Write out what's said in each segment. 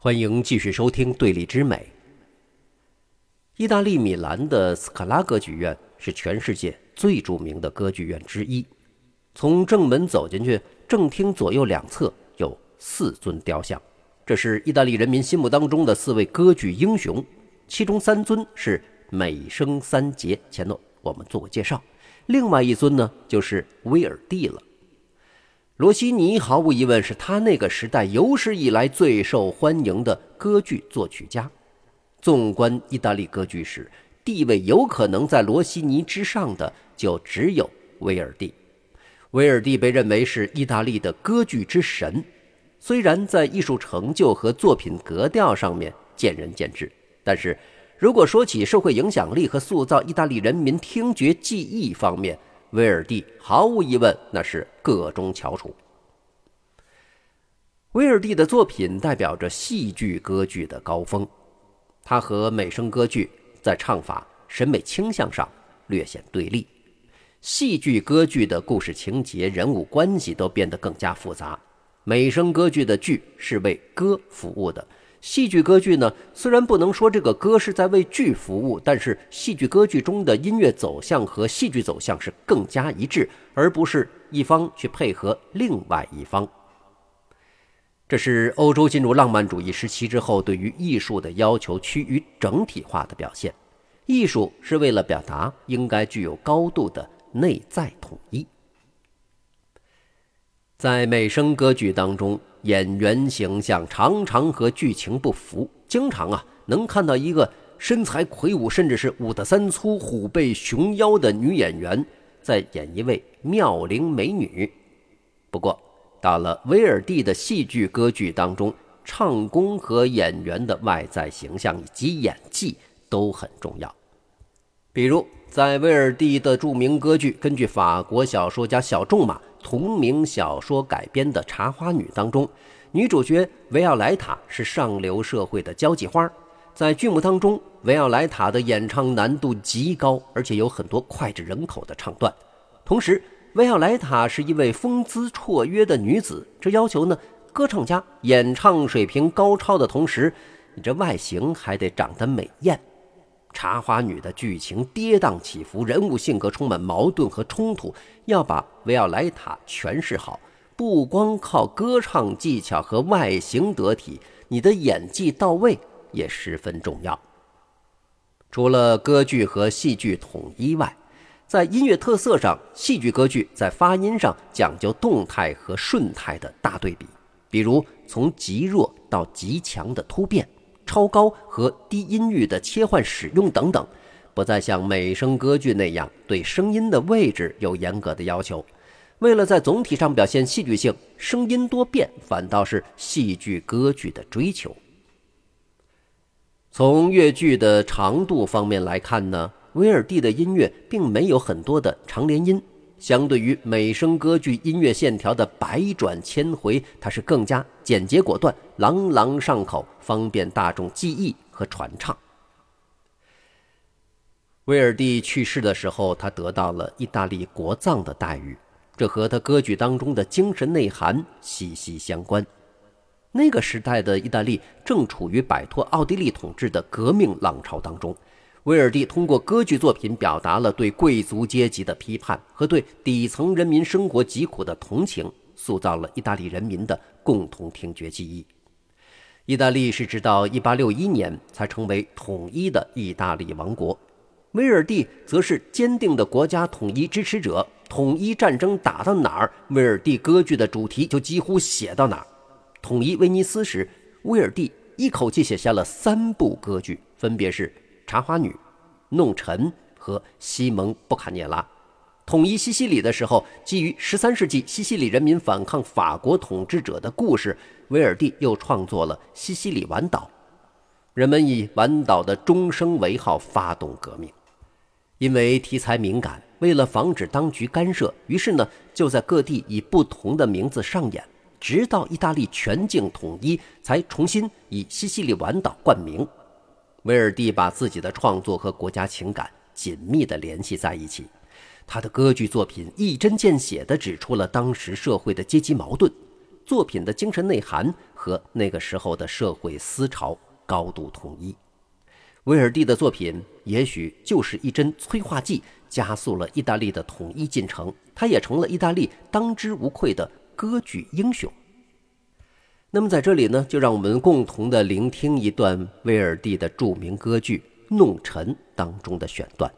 欢迎继续收听《对立之美》。意大利米兰的斯卡拉歌剧院是全世界最著名的歌剧院之一。从正门走进去，正厅左右两侧有四尊雕像，这是意大利人民心目当中的四位歌剧英雄。其中三尊是美声三杰，前头我们做过介绍。另外一尊呢，就是威尔第了。罗西尼毫无疑问是他那个时代有史以来最受欢迎的歌剧作曲家。纵观意大利歌剧史，地位有可能在罗西尼之上的就只有威尔第。威尔第被认为是意大利的歌剧之神，虽然在艺术成就和作品格调上面见仁见智，但是如果说起社会影响力和塑造意大利人民听觉记忆方面，威尔第毫无疑问，那是个中翘楚。威尔第的作品代表着戏剧歌剧的高峰，他和美声歌剧在唱法、审美倾向上略显对立。戏剧歌剧的故事情节、人物关系都变得更加复杂，美声歌剧的剧是为歌服务的。戏剧歌剧呢，虽然不能说这个歌是在为剧服务，但是戏剧歌剧中的音乐走向和戏剧走向是更加一致，而不是一方去配合另外一方。这是欧洲进入浪漫主义时期之后对于艺术的要求趋于整体化的表现。艺术是为了表达，应该具有高度的内在统一。在美声歌剧当中。演员形象常常和剧情不符，经常啊能看到一个身材魁梧，甚至是五大三粗、虎背熊腰的女演员在演一位妙龄美女。不过，到了威尔第的戏剧歌剧当中，唱功和演员的外在形象以及演技都很重要。比如，在威尔第的著名歌剧根据法国小说家小仲马。同名小说改编的《茶花女》当中，女主角维奥莱塔是上流社会的交际花。在剧目当中，维奥莱塔的演唱难度极高，而且有很多脍炙人口的唱段。同时，维奥莱塔是一位风姿绰约的女子，这要求呢，歌唱家演唱水平高超的同时，你这外形还得长得美艳。茶花女的剧情跌宕起伏，人物性格充满矛盾和冲突。要把维奥莱塔诠释好，不光靠歌唱技巧和外形得体，你的演技到位也十分重要。除了歌剧和戏剧统一外，在音乐特色上，戏剧歌剧在发音上讲究动态和顺态的大对比，比如从极弱到极强的突变。超高和低音域的切换使用等等，不再像美声歌剧那样对声音的位置有严格的要求。为了在总体上表现戏剧性，声音多变反倒是戏剧歌剧的追求。从乐剧的长度方面来看呢，威尔第的音乐并没有很多的长连音。相对于美声歌剧音乐线条的百转千回，它是更加简洁果断、朗朗上口，方便大众记忆和传唱。威尔第去世的时候，他得到了意大利国葬的待遇，这和他歌剧当中的精神内涵息息相关。那个时代的意大利正处于摆脱奥地利统治的革命浪潮当中。威尔第通过歌剧作品表达了对贵族阶级的批判和对底层人民生活疾苦的同情，塑造了意大利人民的共同听觉记忆。意大利是直到1861年才成为统一的意大利王国，威尔第则是坚定的国家统一支持者。统一战争打到哪儿，威尔第歌剧的主题就几乎写到哪儿。统一威尼斯时，威尔第一口气写下了三部歌剧，分别是。茶花女、弄臣和西蒙·布卡涅拉统一西西里的时候，基于十三世纪西西里人民反抗法国统治者的故事，威尔第又创作了《西西里晚岛》。人们以晚岛的钟声为号发动革命，因为题材敏感，为了防止当局干涉，于是呢就在各地以不同的名字上演，直到意大利全境统一，才重新以西西里晚岛冠名。威尔蒂把自己的创作和国家情感紧密地联系在一起，他的歌剧作品一针见血地指出了当时社会的阶级矛盾。作品的精神内涵和那个时候的社会思潮高度统一。威尔蒂的作品也许就是一针催化剂，加速了意大利的统一进程，他也成了意大利当之无愧的歌剧英雄。那么在这里呢，就让我们共同的聆听一段威尔第的著名歌剧《弄臣》当中的选段。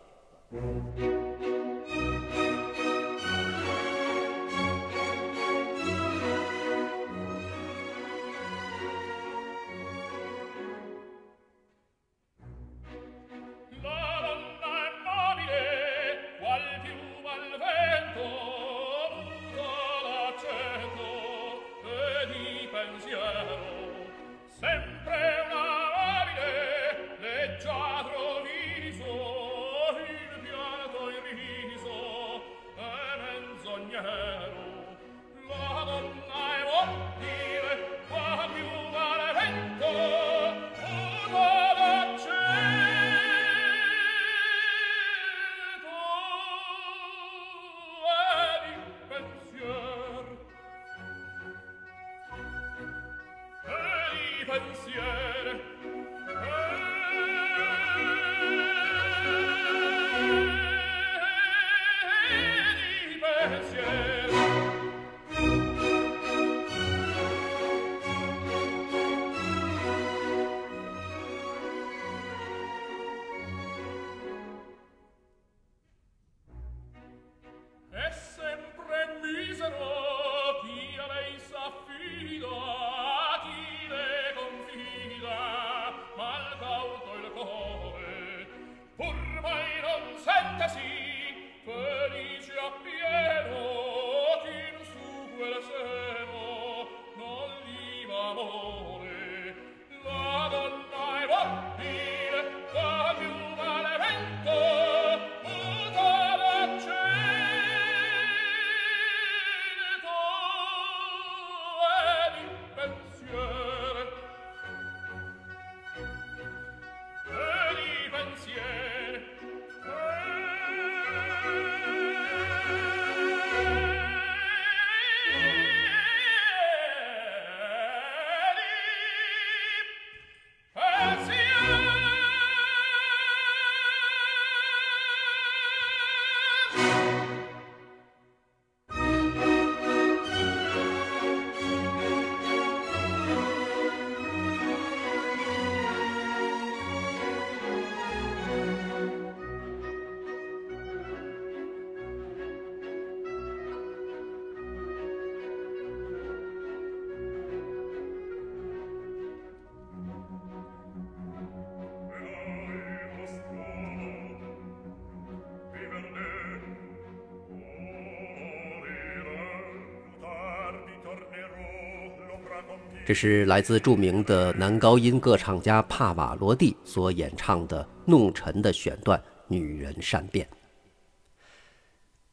这是来自著名的男高音歌唱家帕瓦罗蒂所演唱的《弄臣》的选段《女人善变》。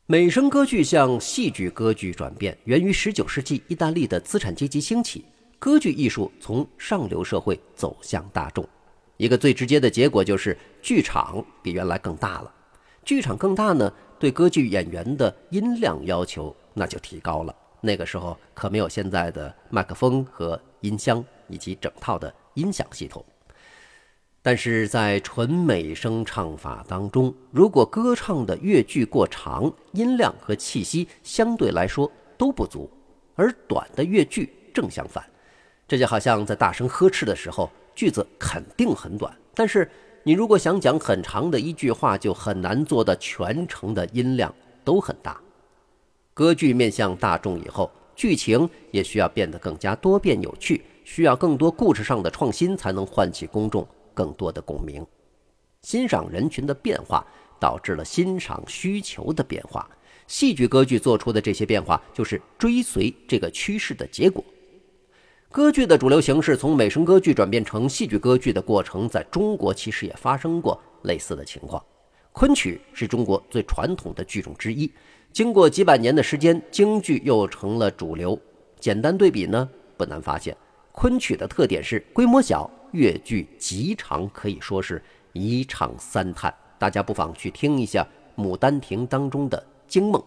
美声歌剧向戏剧歌剧转变，源于19世纪意大利的资产阶级兴起，歌剧艺术从上流社会走向大众。一个最直接的结果就是剧场比原来更大了。剧场更大呢，对歌剧演员的音量要求那就提高了。那个时候可没有现在的麦克风和音箱以及整套的音响系统，但是在纯美声唱法当中，如果歌唱的乐句过长，音量和气息相对来说都不足；而短的乐句正相反，这就好像在大声呵斥的时候，句子肯定很短，但是你如果想讲很长的一句话，就很难做到全程的音量都很大。歌剧面向大众以后，剧情也需要变得更加多变有趣，需要更多故事上的创新，才能唤起公众更多的共鸣。欣赏人群的变化导致了欣赏需求的变化，戏剧歌剧做出的这些变化就是追随这个趋势的结果。歌剧的主流形式从美声歌剧转变成戏剧歌剧的过程，在中国其实也发生过类似的情况。昆曲是中国最传统的剧种之一。经过几百年的时间，京剧又成了主流。简单对比呢，不难发现，昆曲的特点是规模小，乐剧极长，可以说是一唱三叹。大家不妨去听一下《牡丹亭》当中的惊梦。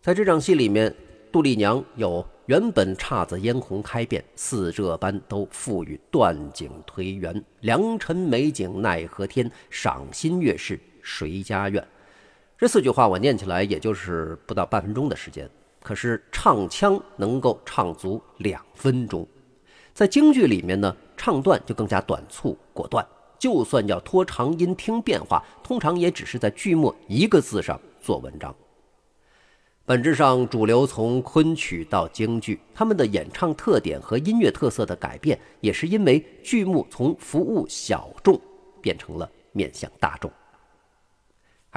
在这场戏里面，杜丽娘有原本姹紫嫣红开遍，似这般都赋予断井颓垣。良辰美景奈何天，赏心悦事谁家院？这四句话我念起来也就是不到半分钟的时间，可是唱腔能够唱足两分钟。在京剧里面呢，唱段就更加短促果断，就算要拖长音听变化，通常也只是在剧末一个字上做文章。本质上，主流从昆曲到京剧，他们的演唱特点和音乐特色的改变，也是因为剧目从服务小众变成了面向大众。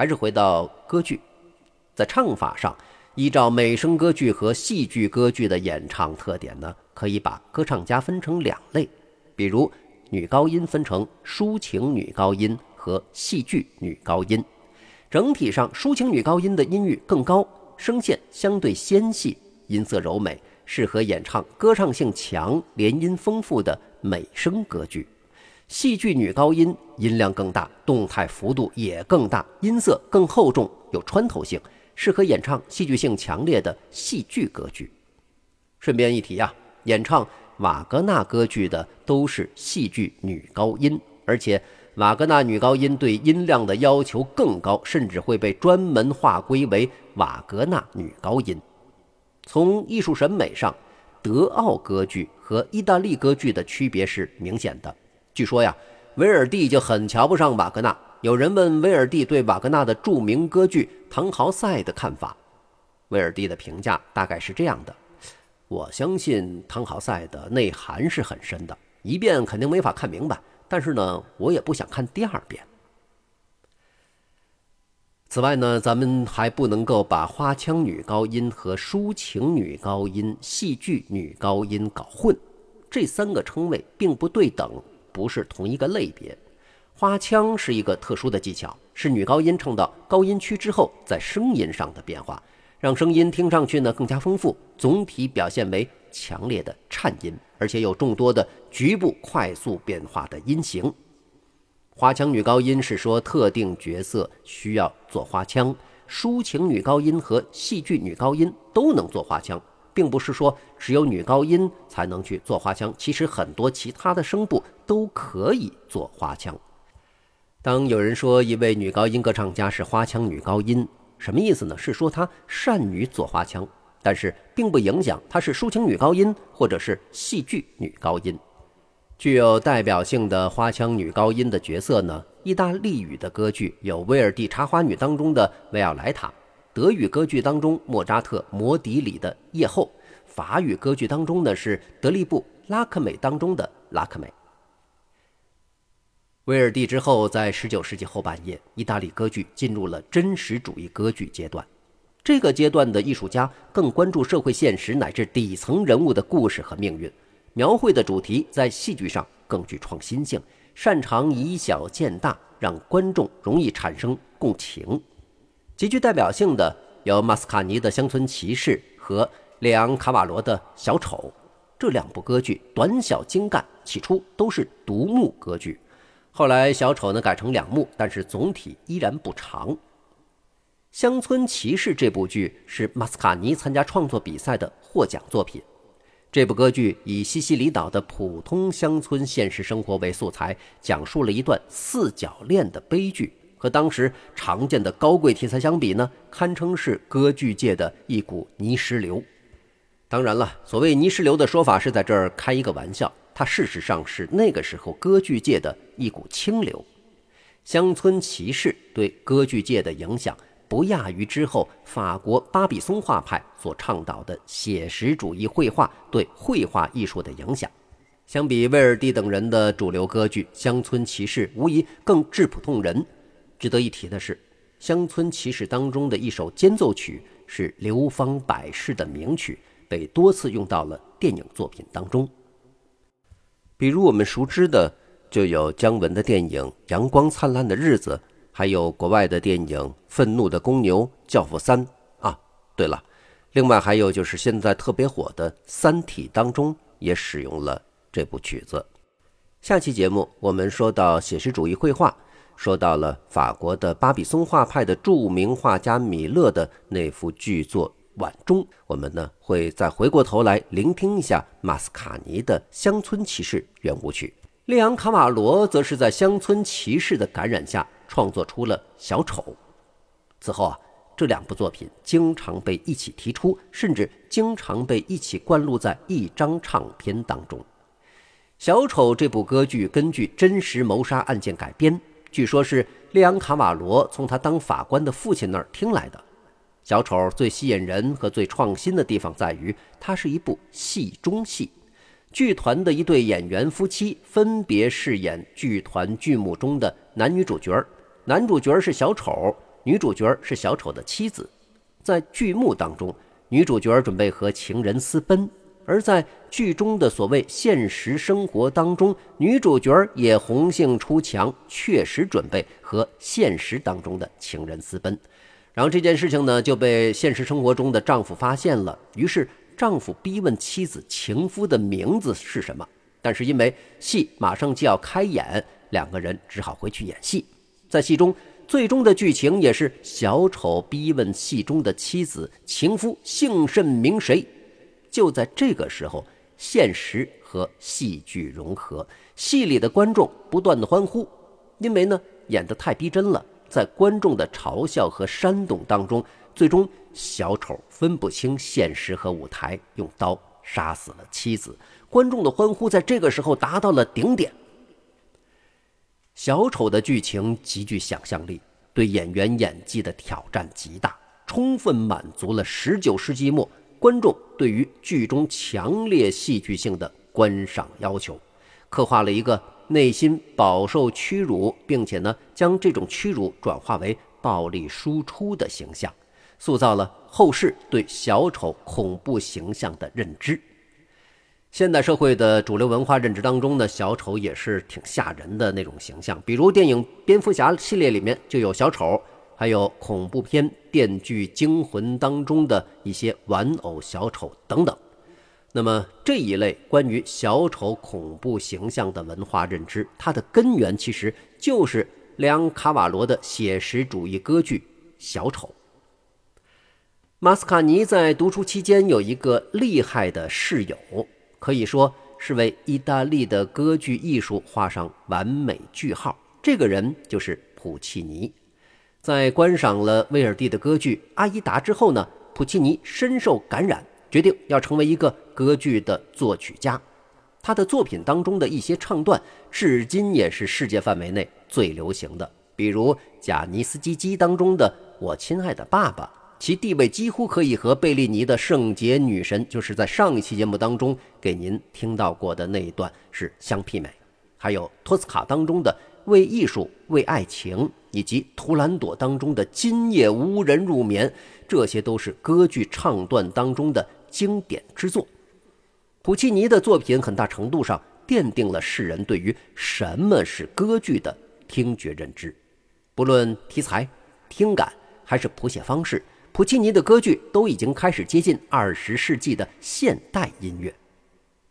还是回到歌剧，在唱法上，依照美声歌剧和戏剧歌剧的演唱特点呢，可以把歌唱家分成两类，比如女高音分成抒情女高音和戏剧女高音。整体上，抒情女高音的音域更高。声线相对纤细，音色柔美，适合演唱歌唱性强、连音丰富的美声歌剧。戏剧女高音音量更大，动态幅度也更大，音色更厚重，有穿透性，适合演唱戏剧性强烈的戏剧歌剧。顺便一提呀，演唱瓦格纳歌剧的都是戏剧女高音，而且。瓦格纳女高音对音量的要求更高，甚至会被专门划归为瓦格纳女高音。从艺术审美上，德奥歌剧和意大利歌剧的区别是明显的。据说呀，威尔蒂就很瞧不上瓦格纳。有人问威尔蒂对瓦格纳的著名歌剧《唐豪赛》的看法，威尔蒂的评价大概是这样的：我相信《唐豪赛》的内涵是很深的，一遍肯定没法看明白。但是呢，我也不想看第二遍。此外呢，咱们还不能够把花腔女高音和抒情女高音、戏剧女高音搞混，这三个称谓并不对等，不是同一个类别。花腔是一个特殊的技巧，是女高音唱到高音区之后，在声音上的变化，让声音听上去呢更加丰富，总体表现为强烈的颤音。而且有众多的局部快速变化的音型。花腔女高音是说特定角色需要做花腔，抒情女高音和戏剧女高音都能做花腔，并不是说只有女高音才能去做花腔。其实很多其他的声部都可以做花腔。当有人说一位女高音歌唱家是花腔女高音，什么意思呢？是说她善于做花腔。但是并不影响她是抒情女高音或者是戏剧女高音。具有代表性的花腔女高音的角色呢？意大利语的歌剧有威尔第《茶花女》当中的维奥莱塔，德语歌剧当中莫扎特《魔笛》里的夜后，法语歌剧当中呢是德利布《拉克美》当中的拉克美。威尔第之后，在19世纪后半叶，意大利歌剧进入了真实主义歌剧阶段。这个阶段的艺术家更关注社会现实乃至底层人物的故事和命运，描绘的主题在戏剧上更具创新性，擅长以小见大，让观众容易产生共情。极具代表性的有马斯卡尼的《乡村骑士》和列昂·卡瓦罗的《小丑》这两部歌剧，短小精干，起初都是独幕歌剧，后来《小丑》呢改成两幕，但是总体依然不长。《乡村骑士》这部剧是马斯卡尼参加创作比赛的获奖作品。这部歌剧以西西里岛的普通乡村现实生活为素材，讲述了一段四角恋的悲剧。和当时常见的高贵题材相比呢，堪称是歌剧界的一股泥石流。当然了，所谓泥石流的说法是在这儿开一个玩笑，它事实上是那个时候歌剧界的一股清流。《乡村骑士》对歌剧界的影响。不亚于之后法国巴比松画派所倡导的写实主义绘画对绘画艺术的影响。相比威尔第等人的主流歌剧《乡村骑士》，无疑更质朴动人。值得一提的是，《乡村骑士》当中的一首间奏曲是流芳百世的名曲，被多次用到了电影作品当中。比如我们熟知的，就有姜文的电影《阳光灿烂的日子》。还有国外的电影《愤怒的公牛》《教父三》啊，对了，另外还有就是现在特别火的《三体》当中也使用了这部曲子。下期节目我们说到写实主义绘画，说到了法国的巴比松画派的著名画家米勒的那幅巨作《晚钟，我们呢会再回过头来聆听一下马斯卡尼的《乡村骑士》圆舞曲。列昂卡瓦罗则是在乡村骑士的感染下创作出了《小丑》。此后啊，这两部作品经常被一起提出，甚至经常被一起灌录在一张唱片当中。《小丑》这部歌剧根据真实谋杀案件改编，据说是列昂卡瓦罗从他当法官的父亲那儿听来的。小丑最吸引人和最创新的地方在于，它是一部戏中戏。剧团的一对演员夫妻分别饰演剧团剧目中的男女主角，男主角是小丑，女主角是小丑的妻子。在剧目当中，女主角准备和情人私奔；而在剧中的所谓现实生活当中，女主角也红杏出墙，确实准备和现实当中的情人私奔。然后这件事情呢就被现实生活中的丈夫发现了，于是丈夫逼问妻子情夫的名字是什么。但是因为戏马上就要开演，两个人只好回去演戏。在戏中，最终的剧情也是小丑逼问戏中的妻子情夫姓甚名谁。就在这个时候，现实和戏剧融合，戏里的观众不断的欢呼，因为呢演得太逼真了。在观众的嘲笑和煽动当中，最终小丑分不清现实和舞台，用刀杀死了妻子。观众的欢呼在这个时候达到了顶点。小丑的剧情极具想象力，对演员演技的挑战极大，充分满足了19世纪末观众对于剧中强烈戏剧性的观赏要求，刻画了一个。内心饱受屈辱，并且呢，将这种屈辱转化为暴力输出的形象，塑造了后世对小丑恐怖形象的认知。现代社会的主流文化认知当中呢，小丑也是挺吓人的那种形象，比如电影《蝙蝠侠》系列里面就有小丑，还有恐怖片《电锯惊魂》当中的一些玩偶小丑等等。那么这一类关于小丑恐怖形象的文化认知，它的根源其实就是梁卡瓦罗的写实主义歌剧《小丑》。马斯卡尼在读书期间有一个厉害的室友，可以说是为意大利的歌剧艺术画上完美句号。这个人就是普契尼。在观赏了威尔第的歌剧《阿依达》之后呢，普契尼深受感染。决定要成为一个歌剧的作曲家，他的作品当中的一些唱段，至今也是世界范围内最流行的。比如贾尼斯基基当中的《我亲爱的爸爸》，其地位几乎可以和贝利尼的《圣洁女神》，就是在上一期节目当中给您听到过的那一段是相媲美。还有托斯卡当中的《为艺术为爱情》，以及图兰朵当中的《今夜无人入眠》，这些都是歌剧唱段当中的。经典之作，普契尼的作品很大程度上奠定了世人对于什么是歌剧的听觉认知。不论题材、听感还是谱写方式，普契尼的歌剧都已经开始接近二十世纪的现代音乐。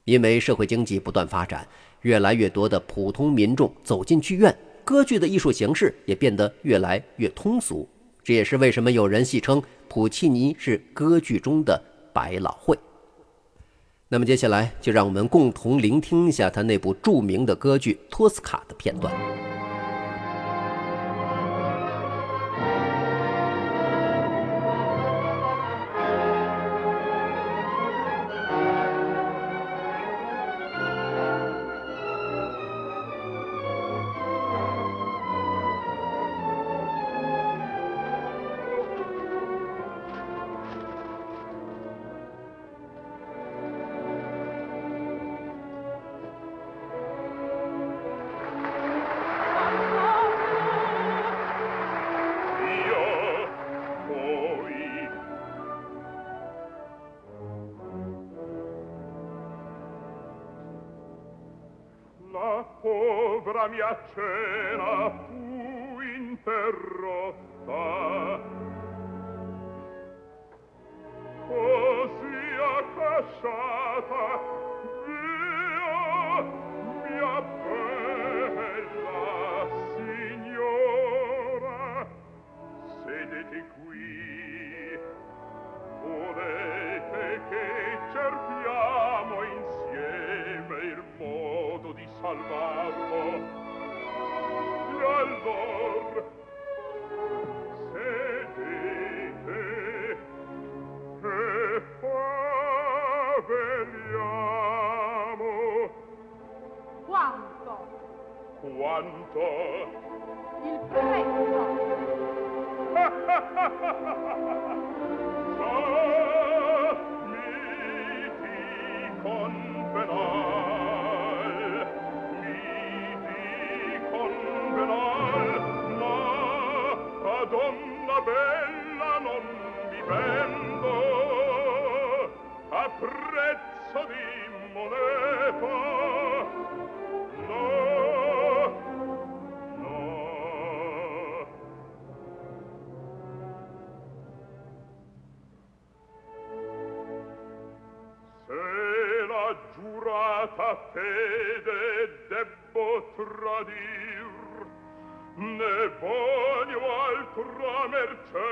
因为社会经济不断发展，越来越多的普通民众走进剧院，歌剧的艺术形式也变得越来越通俗。这也是为什么有人戏称普契尼是歌剧中的。百老汇。那么接下来就让我们共同聆听一下他那部著名的歌剧《托斯卡》的片段。la mia cena. merce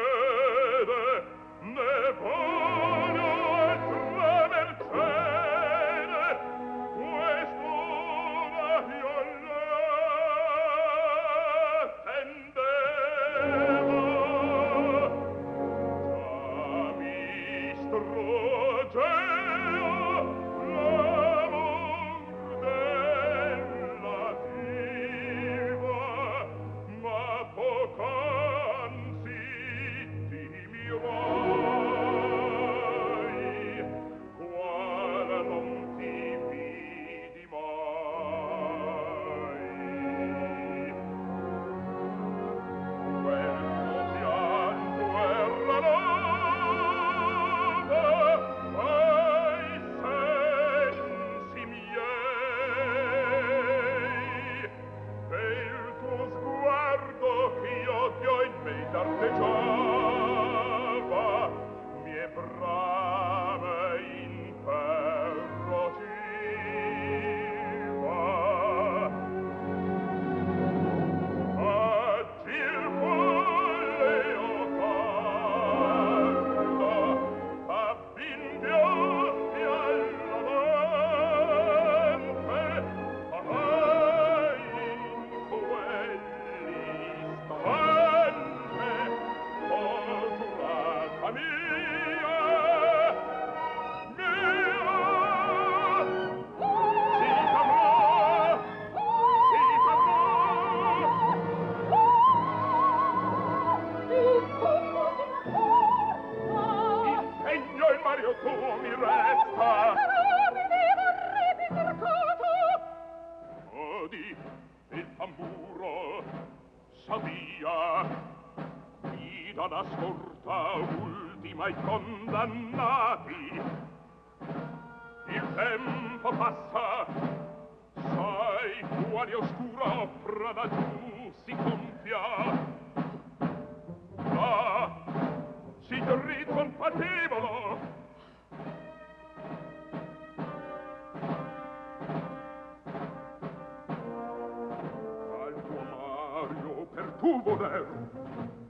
voler.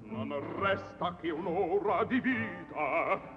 non resta che un'ora di vita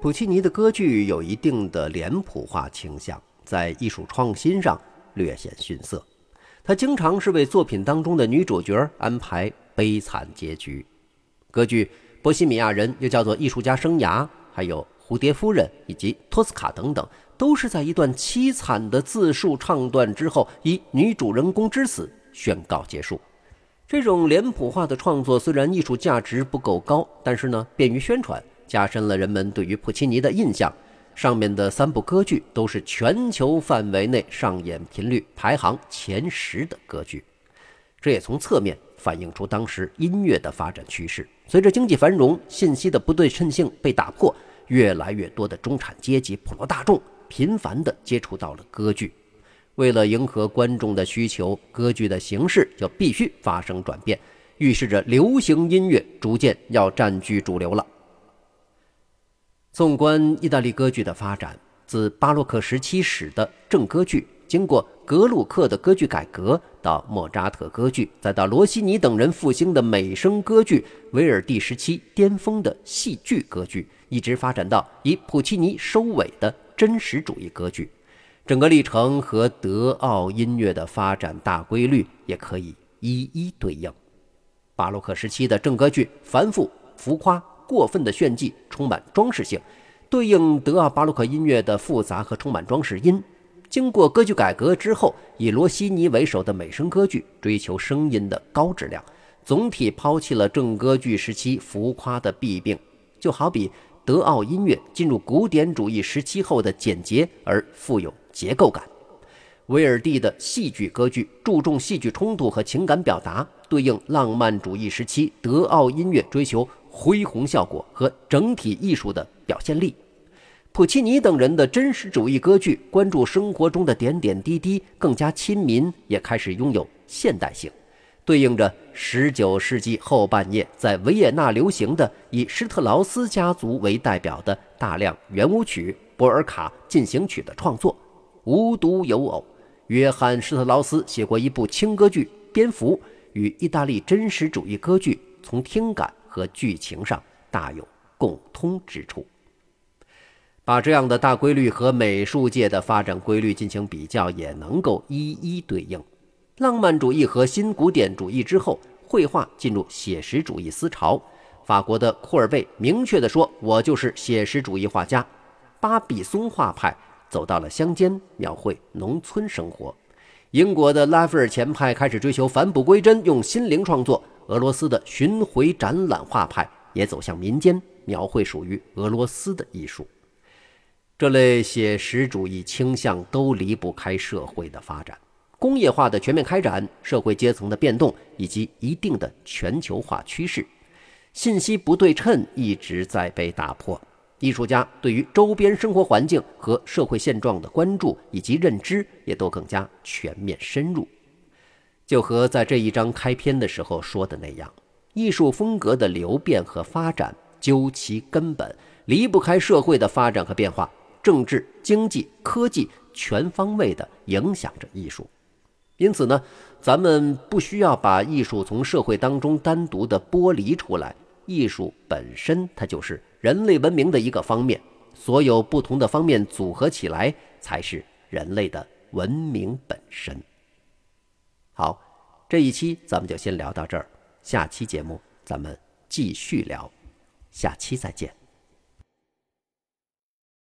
普契尼的歌剧有一定的脸谱化倾向，在艺术创新上略显逊色。他经常是为作品当中的女主角安排悲惨结局。歌剧波西米亚人又叫做艺术家生涯，还有蝴蝶夫人以及托斯卡等等，都是在一段凄惨的自述唱段之后，以女主人公之死宣告结束。这种脸谱化的创作虽然艺术价值不够高，但是呢，便于宣传，加深了人们对于普契尼的印象。上面的三部歌剧都是全球范围内上演频率排行前十的歌剧，这也从侧面反映出当时音乐的发展趋势。随着经济繁荣，信息的不对称性被打破，越来越多的中产阶级、普罗大众频繁地接触到了歌剧。为了迎合观众的需求，歌剧的形式就必须发生转变，预示着流行音乐逐渐要占据主流了。纵观意大利歌剧的发展，自巴洛克时期始的正歌剧，经过格鲁克的歌剧改革，到莫扎特歌剧，再到罗西尼等人复兴的美声歌剧，维尔第时期巅峰的戏剧歌剧，一直发展到以普契尼收尾的真实主义歌剧。整个历程和德奥音乐的发展大规律也可以一一对应。巴洛克时期的正歌剧繁复、浮夸、过分的炫技，充满装饰性，对应德奥巴洛克音乐的复杂和充满装饰音。经过歌剧改革之后，以罗西尼为首的美声歌剧追求声音的高质量，总体抛弃了正歌剧时期浮夸的弊病。就好比德奥音乐进入古典主义时期后的简洁而富有。结构感，威尔第的戏剧歌剧注重戏剧冲突和情感表达，对应浪漫主义时期德奥音乐追求恢宏效果和整体艺术的表现力。普契尼等人的真实主义歌剧关注生活中的点点滴滴，更加亲民，也开始拥有现代性，对应着十九世纪后半叶在维也纳流行的以施特劳斯家族为代表的大量圆舞曲、波尔卡进行曲的创作。无独有偶，约翰·施特劳斯写过一部轻歌剧《蝙蝠》，与意大利真实主义歌剧从听感和剧情上大有共通之处。把这样的大规律和美术界的发展规律进行比较，也能够一一对应。浪漫主义和新古典主义之后，绘画进入写实主义思潮。法国的库尔贝明确地说：“我就是写实主义画家。”巴比松画派。走到了乡间，描绘农村生活。英国的拉斐尔前派开始追求返璞归真，用心灵创作。俄罗斯的巡回展览画派也走向民间，描绘属于俄罗斯的艺术。这类写实主义倾向都离不开社会的发展、工业化的全面开展、社会阶层的变动以及一定的全球化趋势。信息不对称一直在被打破。艺术家对于周边生活环境和社会现状的关注以及认知也都更加全面深入。就和在这一章开篇的时候说的那样，艺术风格的流变和发展，究其根本离不开社会的发展和变化，政治、经济、科技全方位的影响着艺术。因此呢，咱们不需要把艺术从社会当中单独的剥离出来。艺术本身，它就是人类文明的一个方面，所有不同的方面组合起来，才是人类的文明本身。好，这一期咱们就先聊到这儿，下期节目咱们继续聊，下期再见。